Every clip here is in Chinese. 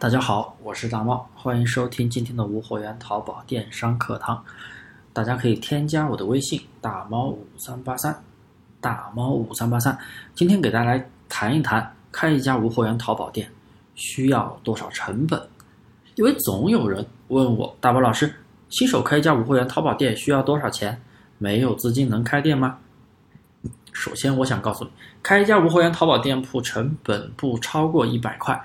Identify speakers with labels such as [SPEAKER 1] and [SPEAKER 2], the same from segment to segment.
[SPEAKER 1] 大家好，我是大猫，欢迎收听今天的无货源淘宝电商课堂。大家可以添加我的微信大猫五三八三，大猫五三八三。今天给大家来谈一谈，开一家无货源淘宝店需要多少成本？因为总有人问我，大猫老师，新手开一家无货源淘宝店需要多少钱？没有资金能开店吗？首先，我想告诉你，开一家无货源淘宝店铺成本不超过一百块。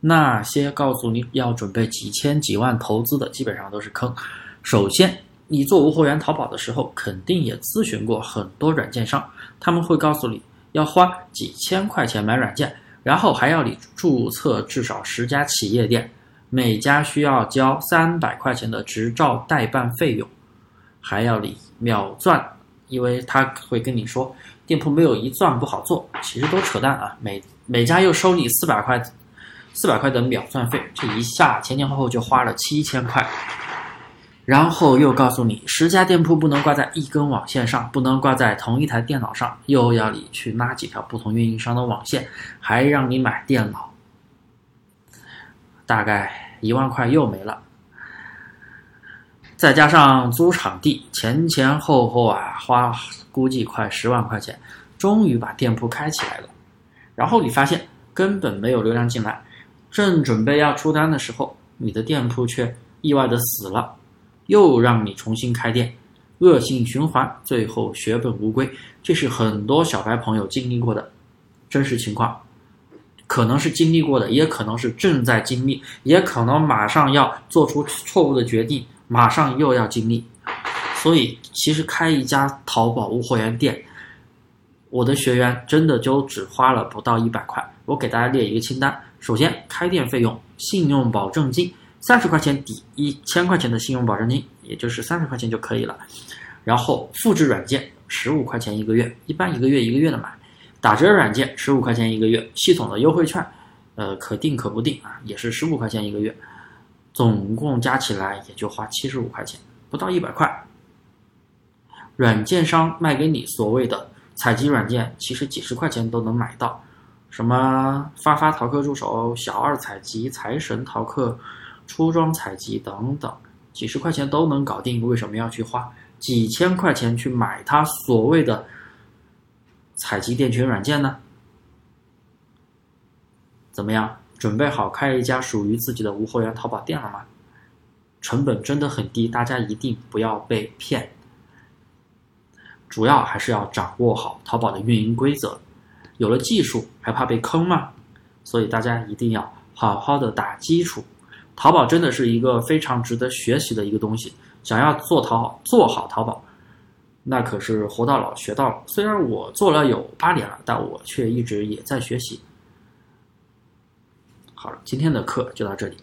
[SPEAKER 1] 那些告诉你要准备几千几万投资的，基本上都是坑。首先，你做无货源淘宝的时候，肯定也咨询过很多软件商，他们会告诉你要花几千块钱买软件，然后还要你注册至少十家企业店，每家需要交三百块钱的执照代办费用，还要你秒钻，因为他会跟你说店铺没有一钻不好做，其实都扯淡啊。每每家又收你四百块。四百块的秒算费，这一下前前后后就花了七千块，然后又告诉你十家店铺不能挂在一根网线上，不能挂在同一台电脑上，又要你去拉几条不同运营商的网线，还让你买电脑，大概一万块又没了，再加上租场地，前前后后啊花估计快十万块钱，终于把店铺开起来了，然后你发现根本没有流量进来。正准备要出单的时候，你的店铺却意外的死了，又让你重新开店，恶性循环，最后血本无归。这是很多小白朋友经历过的真实情况，可能是经历过的，也可能是正在经历，也可能马上要做出错误的决定，马上又要经历。所以，其实开一家淘宝无货源店，我的学员真的就只花了不到一百块。我给大家列一个清单。首先，开店费用，信用保证金三十块钱抵一千块钱的信用保证金，也就是三十块钱就可以了。然后，复制软件十五块钱一个月，一般一个月一个月的买。打折软件十五块钱一个月，系统的优惠券，呃，可定可不定啊，也是十五块钱一个月。总共加起来也就花七十五块钱，不到一百块。软件商卖给你所谓的采集软件，其实几十块钱都能买到。什么发发淘客助手、小二采集、财神淘客、出装采集等等，几十块钱都能搞定，为什么要去花几千块钱去买他所谓的采集店群软件呢？怎么样，准备好开一家属于自己的无货源淘宝店了吗？成本真的很低，大家一定不要被骗。主要还是要掌握好淘宝的运营规则。有了技术还怕被坑吗？所以大家一定要好好的打基础。淘宝真的是一个非常值得学习的一个东西。想要做淘做好淘宝，那可是活到老学到老。虽然我做了有八年了，但我却一直也在学习。好了，今天的课就到这里。